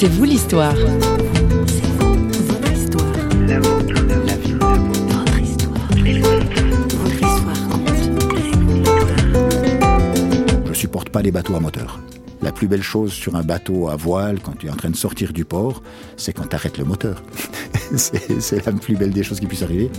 C'est vous l'histoire. Je supporte pas les bateaux à moteur. La plus belle chose sur un bateau à voile, quand tu es en train de sortir du port, c'est quand tu arrêtes le moteur. c'est la plus belle des choses qui puissent arriver.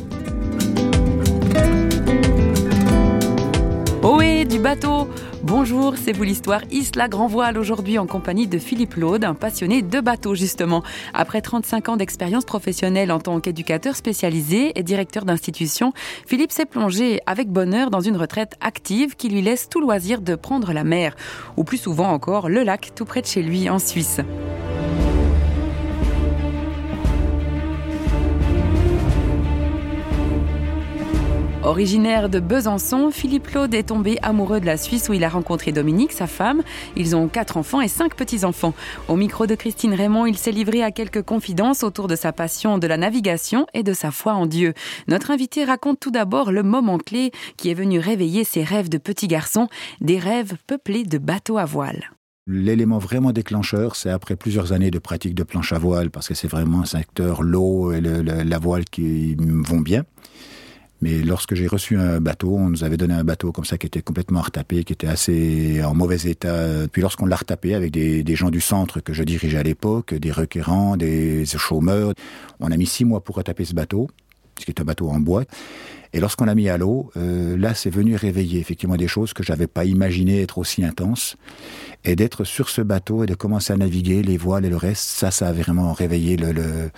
Ohé du bateau Bonjour, c'est vous l'histoire Isla Grand Voile aujourd'hui en compagnie de Philippe Laude, un passionné de bateaux justement. Après 35 ans d'expérience professionnelle en tant qu'éducateur spécialisé et directeur d'institution, Philippe s'est plongé avec bonheur dans une retraite active qui lui laisse tout loisir de prendre la mer, ou plus souvent encore le lac tout près de chez lui en Suisse. Originaire de Besançon, Philippe Claude est tombé amoureux de la Suisse où il a rencontré Dominique, sa femme. Ils ont quatre enfants et cinq petits-enfants. Au micro de Christine Raymond, il s'est livré à quelques confidences autour de sa passion de la navigation et de sa foi en Dieu. Notre invité raconte tout d'abord le moment clé qui est venu réveiller ses rêves de petit garçon, des rêves peuplés de bateaux à voile. L'élément vraiment déclencheur, c'est après plusieurs années de pratique de planche à voile, parce que c'est vraiment un secteur l'eau et la voile qui vont bien. Mais lorsque j'ai reçu un bateau, on nous avait donné un bateau comme ça qui était complètement retapé, qui était assez en mauvais état. Puis lorsqu'on l'a retapé avec des, gens du centre que je dirigeais à l'époque, des requérants, des chômeurs, on a mis six mois pour retaper ce bateau, ce qui est un bateau en bois. Et lorsqu'on l'a mis à l'eau, euh, là, c'est venu réveiller effectivement des choses que j'avais pas imaginé être aussi intenses. Et d'être sur ce bateau et de commencer à naviguer, les voiles et le reste, ça, ça a vraiment réveillé le, le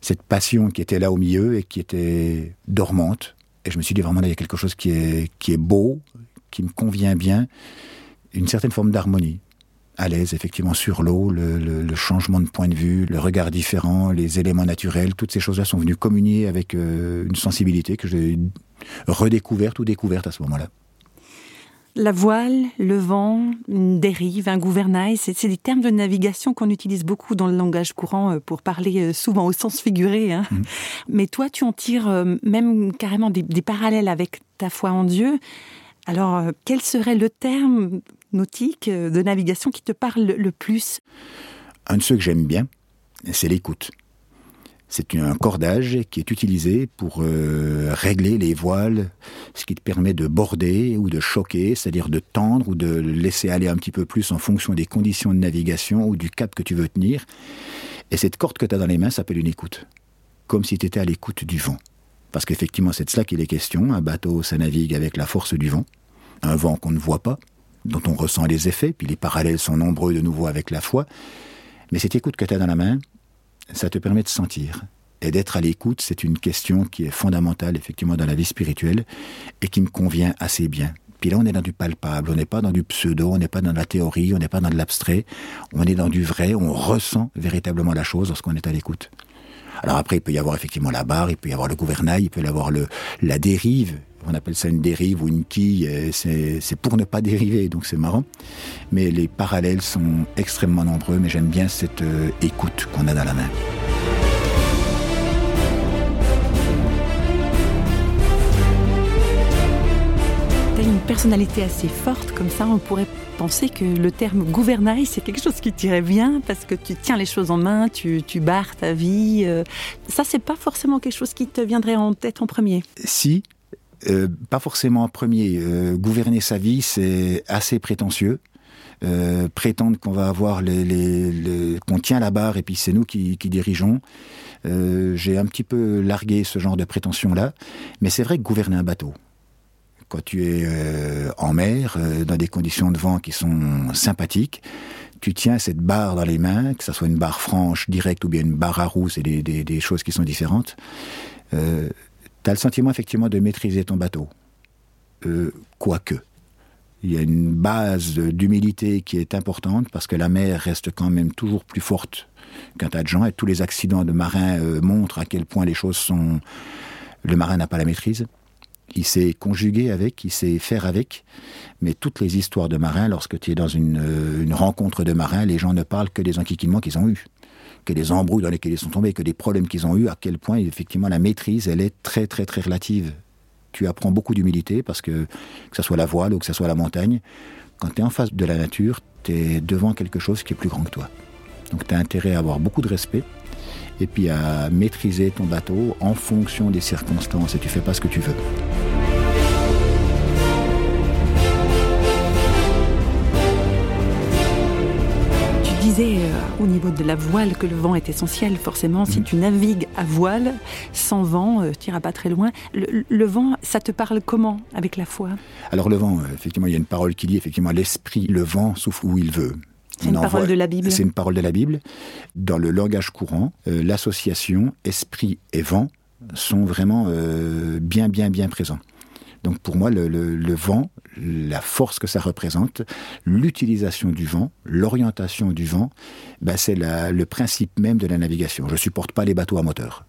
cette passion qui était là au milieu et qui était dormante. Et je me suis dit vraiment, il y a quelque chose qui est, qui est beau, qui me convient bien, une certaine forme d'harmonie. À l'aise, effectivement, sur l'eau, le, le, changement de point de vue, le regard différent, les éléments naturels, toutes ces choses-là sont venues communier avec euh, une sensibilité que j'ai redécouverte ou découverte à ce moment-là. La voile, le vent, une dérive, un gouvernail, c'est des termes de navigation qu'on utilise beaucoup dans le langage courant euh, pour parler euh, souvent au sens figuré. Hein. Mmh. Mais toi, tu en tires euh, même carrément des, parallèles avec ta foi en Dieu. Alors, quel serait le terme nautique de navigation qui te parle le plus? Un de ceux que j'aime bien, c'est l'écoute. C'est un cordage qui est utilisé pour euh, régler les voiles, ce qui te permet de border ou de choquer, c'est-à-dire de tendre ou de laisser aller un petit peu plus en fonction des conditions de navigation ou du cap que tu veux tenir. Et cette corde que tu as dans les mains s'appelle une écoute, comme si tu étais à l'écoute du vent. Parce qu'effectivement, c'est de cela qu'il est question. Un bateau, ça navigue avec la force du vent, un vent qu'on ne voit pas, dont on ressent les effets, puis les parallèles sont nombreux de nouveau avec la foi. Mais cette écoute que tu as dans la main, ça te permet de sentir. Et d'être à l'écoute, c'est une question qui est fondamentale effectivement dans la vie spirituelle et qui me convient assez bien. Puis là, on est dans du palpable, on n'est pas dans du pseudo, on n'est pas dans la théorie, on n'est pas dans de l'abstrait, on est dans du vrai, on ressent véritablement la chose lorsqu'on est à l'écoute. Alors après, il peut y avoir effectivement la barre, il peut y avoir le gouvernail, il peut y avoir la dérive. On appelle ça une dérive ou une quille, c'est pour ne pas dériver, donc c'est marrant. Mais les parallèles sont extrêmement nombreux, mais j'aime bien cette euh, écoute qu'on a dans la main. une personnalité assez forte, comme ça, on pourrait penser que le terme gouvernail, c'est quelque chose qui tirait bien parce que tu tiens les choses en main, tu, tu barres ta vie. Euh. ça, c'est pas forcément quelque chose qui te viendrait en tête en premier. Si, euh, pas forcément en premier. Euh, gouverner sa vie, c'est assez prétentieux. prétendre qu'on va avoir les, les, qu'on tient la barre et puis c'est nous qui, qui dirigeons. J'ai un petit peu largué ce genre de prétention là, mais c'est vrai que gouverner un bateau, quand tu es euh, en mer, euh, dans des conditions de vent qui sont sympathiques, tu tiens cette barre dans les mains, que ce soit une barre franche, directe ou bien une barre à roue, c'est des, des, choses qui sont différentes. Euh, tu as le sentiment effectivement de maîtriser ton bateau. Euh, quoique. Il y a une base d'humilité qui est importante parce que la mer reste quand même toujours plus forte qu'un tas de gens et tous les accidents de marins montrent à quel point les choses sont... Le marin n'a pas la maîtrise il sait conjuguer avec, il sait faire avec. Mais toutes les histoires de marins, lorsque tu es dans une, euh, rencontre de marins, les gens ne parlent que des enquiquillements qu'ils ont eus, que des embrouilles dans lesquels ils sont tombés, que des problèmes qu'ils ont eus, à quel point effectivement la maîtrise, elle est très très très relative. Tu apprends beaucoup d'humilité parce que, que ce soit la voile ou que ce soit la montagne, quand tu es en face de la nature, tu es devant quelque chose qui est plus grand que toi. Donc tu as intérêt à avoir beaucoup de respect et puis à maîtriser ton bateau en fonction des circonstances et tu fais pas ce que tu veux. Disais euh, au niveau de la voile que le vent est essentiel. Forcément, si mhm. tu navigues à voile, sans vent, euh, tu n'iras pas très loin. Le, vent, ça te parle comment avec la foi? Alors le vent, euh, effectivement, il y a une parole qui dit effectivement l'esprit, le vent souffle où il veut. C'est une parole de la Bible. C'est une parole de la Bible. Dans le langage courant, euh, l'association esprit et vent sont vraiment bien, bien, bien présents. Donc pour moi, le, vent, la force que ça représente, l'utilisation du vent, l'orientation du vent, ben c'est le principe même de la navigation. Je supporte pas les bateaux à moteur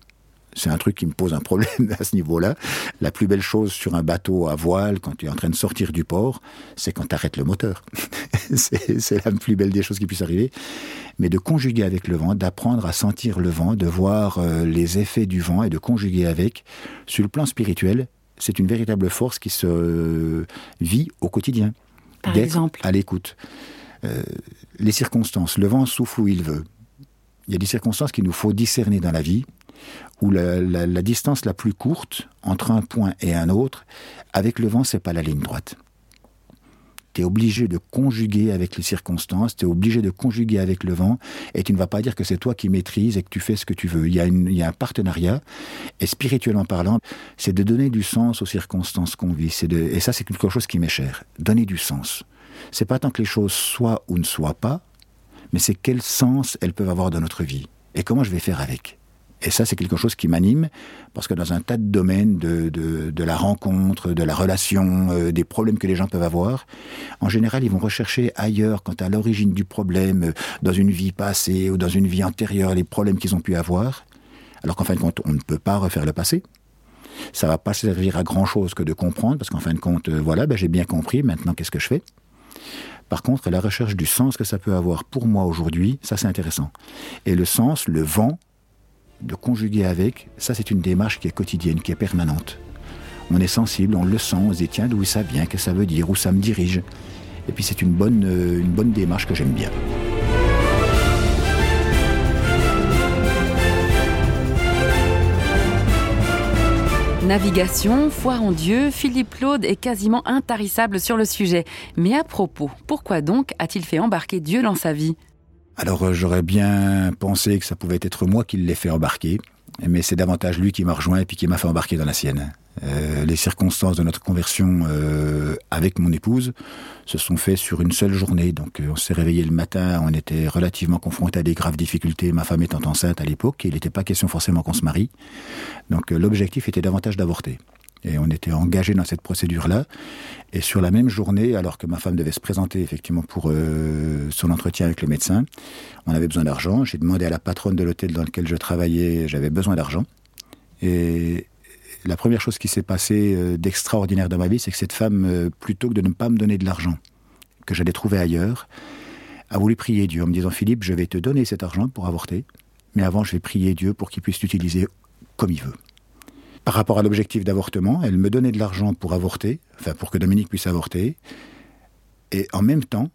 c'est un truc qui me pose un problème à ce niveau-là. La plus belle chose sur un bateau à voile, quand tu es en train de sortir du port, c'est quand tu arrêtes le moteur. c'est la plus belle des choses qui puisse arriver. Mais de conjuguer avec le vent, d'apprendre à sentir le vent, de voir euh, les effets du vent et de conjuguer avec, sur le plan spirituel, c'est une véritable force qui se vit au quotidien. Par exemple À l'écoute. Euh, les circonstances, le vent souffle où il veut. Il y a des circonstances qu'il nous faut discerner dans la vie où la, distance la plus courte entre un point et un autre, avec le vent, c'est pas la ligne droite. Tu es obligé de conjuguer avec les circonstances, tu es obligé de conjuguer avec le vent, et tu ne vas pas dire que c'est toi qui maîtrises et que tu fais ce que tu veux. Il y a, il un partenariat, et spirituellement parlant, c'est de donner du sens aux circonstances qu'on vit. et ça, c'est quelque chose qui m'est cher. Donner du sens. C'est pas tant que les choses soient ou ne soient pas, mais c'est quel sens elles peuvent avoir dans notre vie, et comment je vais faire avec? Et ça, c'est quelque chose qui m'anime, parce que dans un tas de domaines de, de, la rencontre, de la relation, euh, des problèmes que les gens peuvent avoir, en général, ils vont rechercher ailleurs, quant à l'origine du problème, euh, dans une vie passée ou dans une vie antérieure, les problèmes qu'ils ont pu avoir, alors qu'en fin de compte, on ne peut pas refaire le passé. Ça va pas servir à grand chose que de comprendre, parce qu'en fin de compte, euh, voilà, ben, j'ai bien compris, maintenant qu'est-ce que je fais? Par contre, la recherche du sens que ça peut avoir pour moi aujourd'hui, ça c'est intéressant. Et le sens, le vent, de conjuguer avec, ça c'est une démarche qui est quotidienne, qui est permanente. On est sensible, on le sent, on se dit tiens d'où ça vient, qu'est-ce que ça veut dire, où ça me dirige. Et puis c'est une bonne, euh, une bonne démarche que j'aime bien. Navigation, foi en Dieu, Philippe Claude est quasiment intarissable sur le sujet. Mais à propos, pourquoi donc a-t-il fait embarquer Dieu dans sa vie? Alors euh, j'aurais bien pensé que ça pouvait être moi qui l'ai fait embarquer, mais c'est davantage lui qui m'a rejoint et puis qui m'a fait embarquer dans la sienne. Euh, les circonstances de notre conversion euh, avec mon épouse se sont faites sur une seule journée. Donc on s'est réveillé le matin, on était relativement confrontés à des graves difficultés, ma femme étant enceinte à l'époque, il n'était pas question forcément qu'on se marie. Donc l'objectif était davantage d'avorter. Et on était engagé dans cette procédure-là. Et sur la même journée, alors que ma femme devait se présenter effectivement pour euh, son entretien avec le médecin, on avait besoin d'argent. J'ai demandé à la patronne de l'hôtel dans lequel je travaillais, j'avais besoin d'argent. Et la première chose qui s'est passée euh, d'extraordinaire dans ma vie, c'est que cette femme, euh, plutôt que de ne pas me donner de l'argent que j'allais trouver ailleurs, a voulu prier Dieu en me disant Philippe, je vais te donner cet argent pour avorter, mais avant je vais prier Dieu pour qu'il puisse l'utiliser comme il veut par rapport à l'objectif d'avortement, elle me donnait de l'argent pour avorter, enfin pour que Dominique puisse avorter, et en même temps,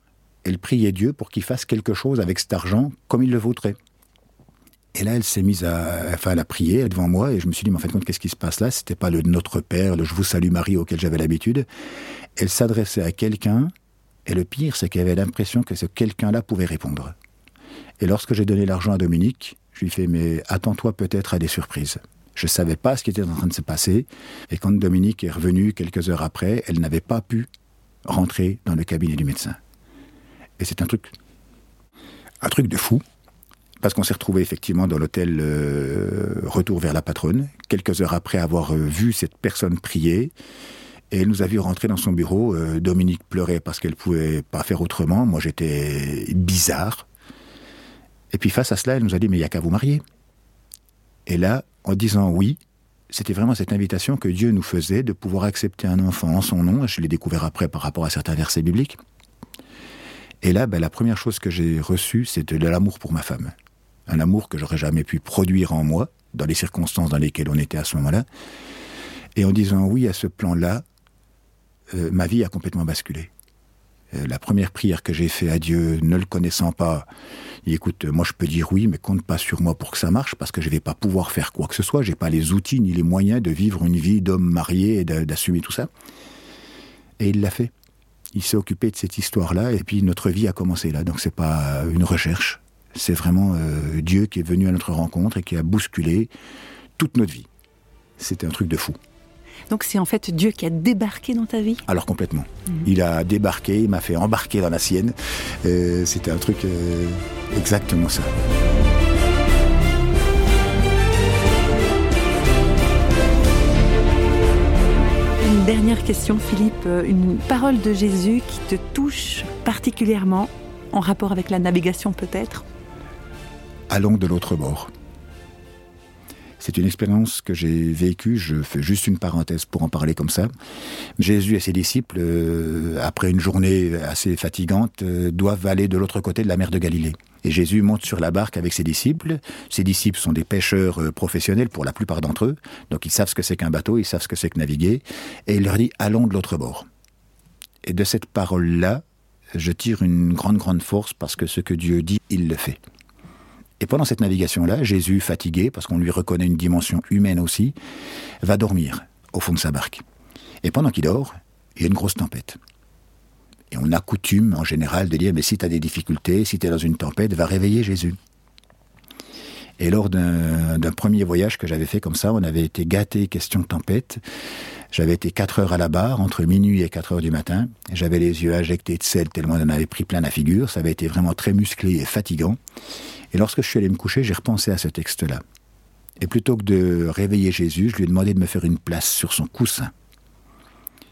elle priait Dieu pour qu'il fasse quelque chose avec cet argent comme il le voudrait. Et là, elle s'est mise à, enfin, à prier devant moi, et je me suis dit, mais en fin de compte, qu'est-ce qui se passe là? C'était pas le Notre Père, le Je vous salue Marie auquel j'avais l'habitude. Elle s'adressait à quelqu'un, et le pire, c'est qu'elle avait l'impression que ce quelqu'un-là pouvait répondre. Et lorsque j'ai donné l'argent à Dominique, je lui ai fait, mais attends-toi peut-être à des surprises. Je ne savais pas ce qui était en train de se passer. Et quand Dominique est revenue quelques heures après, elle n'avait pas pu rentrer dans le cabinet du médecin. Et c'est un truc, un truc de fou, parce qu'on s'est retrouvé effectivement dans l'hôtel euh, Retour vers la patronne, quelques heures après avoir euh, vu cette personne prier. Et elle nous a vu rentrer dans son bureau. Euh, Dominique pleurait parce qu'elle pouvait pas faire autrement. Moi, j'étais bizarre. Et puis face à cela, elle nous a dit, mais il n'y a qu'à vous marier. Et là, en disant oui, c'était vraiment cette invitation que Dieu nous faisait de pouvoir accepter un enfant en son nom. Je l'ai découvert après par rapport à certains versets bibliques. Et là, ben, la première chose que j'ai reçue, c'était de l'amour pour ma femme. Un amour que j'aurais jamais pu produire en moi, dans les circonstances dans lesquelles on était à ce moment-là. Et en disant oui à ce plan-là, euh, ma vie a complètement basculé. Euh, la première prière que j'ai faite à Dieu, ne le connaissant pas, Il écoute, moi je peux dire oui, mais compte pas sur moi pour que ça marche, parce que je vais pas pouvoir faire quoi que ce soit. J'ai pas les outils ni les moyens de vivre une vie d'homme marié et d'assumer tout ça. Et il l'a fait. Il s'est occupé de cette histoire-là, et puis notre vie a commencé là. Donc c'est pas une recherche, c'est vraiment euh, Dieu qui est venu à notre rencontre et qui a bousculé toute notre vie. C'était un truc de fou. Donc c'est en fait Dieu qui a débarqué dans ta vie Alors complètement. Mhm. Il a débarqué, il m'a fait embarquer dans la sienne. Euh, c'était un truc euh, exactement ça. Une dernière question, Philippe. Une parole de Jésus qui te touche particulièrement, en rapport avec la navigation peut-être? Allons de l'autre bord. C'est une expérience que j'ai vécue, je fais juste une parenthèse pour en parler comme ça. Jésus et ses disciples, euh, après une journée assez fatigante, euh, doivent aller de l'autre côté de la mer de Galilée. Et Jésus monte sur la barque avec ses disciples. Ses disciples sont des pêcheurs euh, professionnels pour la plupart d'entre eux, donc ils savent ce que c'est qu'un bateau, ils savent ce que c'est que naviguer, et il leur dit allons de l'autre bord. Et de cette parole-là, je tire une grande, grande force parce que ce que Dieu dit, il le fait. Et pendant cette navigation-là, Jésus, fatigué, parce qu'on lui reconnaît une dimension humaine aussi, va dormir au fond de sa barque. Et pendant qu'il dort, il y a une grosse tempête. Et on a coutume, en général, de dire, mais si tu as des difficultés, si tu es dans une tempête, va réveiller Jésus. Et lors d'un premier voyage que j'avais fait comme ça, on avait été gâté question de tempête. J'avais été 4 heures à la barre, entre minuit et 4 heures du matin. J'avais les yeux injectés de sel tellement on en avait pris plein la figure. Ça avait été vraiment très musclé et fatigant. Et lorsque je suis allé me coucher, j'ai repensé à ce texte-là. Et plutôt que de réveiller Jésus, je lui ai demandé de me faire une place sur son coussin.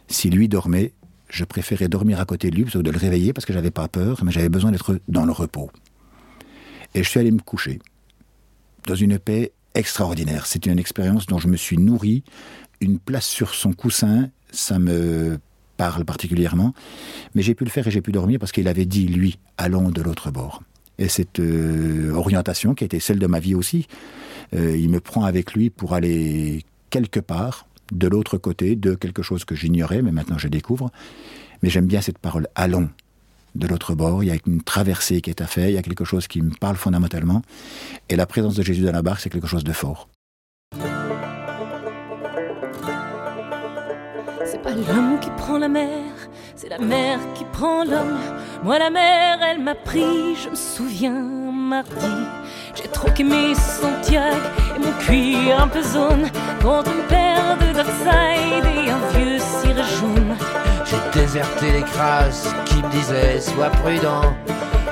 Si lui dormait, je préférais dormir à côté de lui plutôt que de le réveiller parce que j'avais pas peur, mais j'avais besoin d'être dans le repos. Et je suis allé me coucher dans une paix extraordinaire. C'est une expérience dont je me suis nourri. Une place sur son coussin, ça me parle particulièrement. Mais j'ai pu le faire et j'ai pu dormir parce qu'il avait dit, lui, allons de l'autre bord et cette euh, orientation qui a été celle de ma vie aussi. Euh, il me prend avec lui pour aller quelque part, de l'autre côté, de quelque chose que j'ignorais, mais maintenant je découvre. Mais j'aime bien cette parole allons de l'autre bord. Il y a une traversée qui est à faire, il y a quelque chose qui me parle fondamentalement. Et la présence de Jésus dans la barque, c'est quelque chose de fort. C'est pas l'homme qui prend la mer c'est la mer qui prend l'homme. Moi, la mer, elle m'a pris, je me souviens, mardi. J'ai troqué mes Santiago et mon cuir un peu zone contre une paire de Dockside et un vieux cire jaune. J'ai déserté les crasses qui me disaient sois prudent.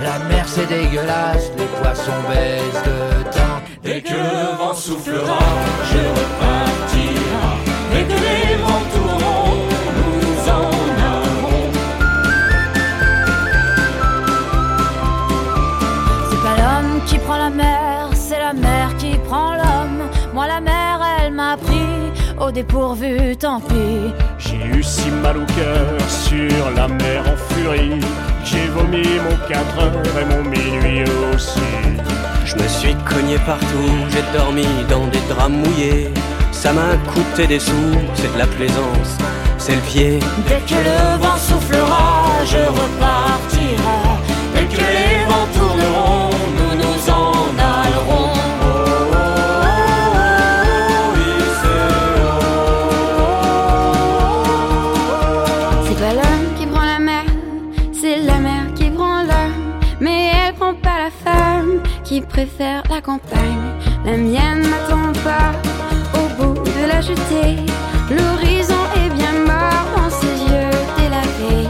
La mer c'est dégueulasse, les poissons baissent de temps. Dès que le vent soufflera, je repartira. Dès que les vents tourneront, nous en qui prend la mer, c'est la mer qui prend l'homme. Moi, la mer, elle m'a pris au dépourvu, tant pis. J'ai eu si mal au cœur sur la mer en furie. J'ai vomi mon 4 heures et mon minuit aussi. Je me suis cogné partout, j'ai dormi dans des draps mouillés. Ça m'a coûté des sous, c'est de la plaisance, c'est le pied. Dès que le vent soufflera, je repartirai. Campagne. La mienne n'attend pas au bout de la jetée. L'horizon est bien mort dans ses yeux délavés.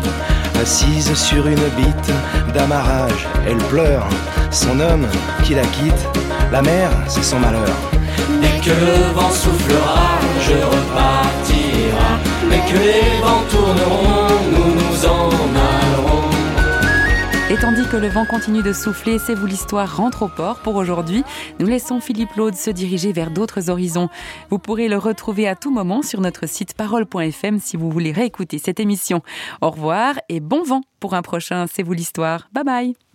Assise sur une bite d'amarrage, elle pleure. Son homme qui la quitte, la mer, c'est son malheur. Dès que le vent soufflera, je repartira. Dès que les vents tourneront, nous. Et tandis que le vent continue de souffler, c'est vous l'histoire rentre au port pour aujourd'hui. Nous laissons Philippe Laude se diriger vers d'autres horizons. Vous pourrez le retrouver à tout moment sur notre site parole.fm si vous voulez réécouter cette émission. Au revoir et bon vent pour un prochain C'est vous l'histoire. Bye bye.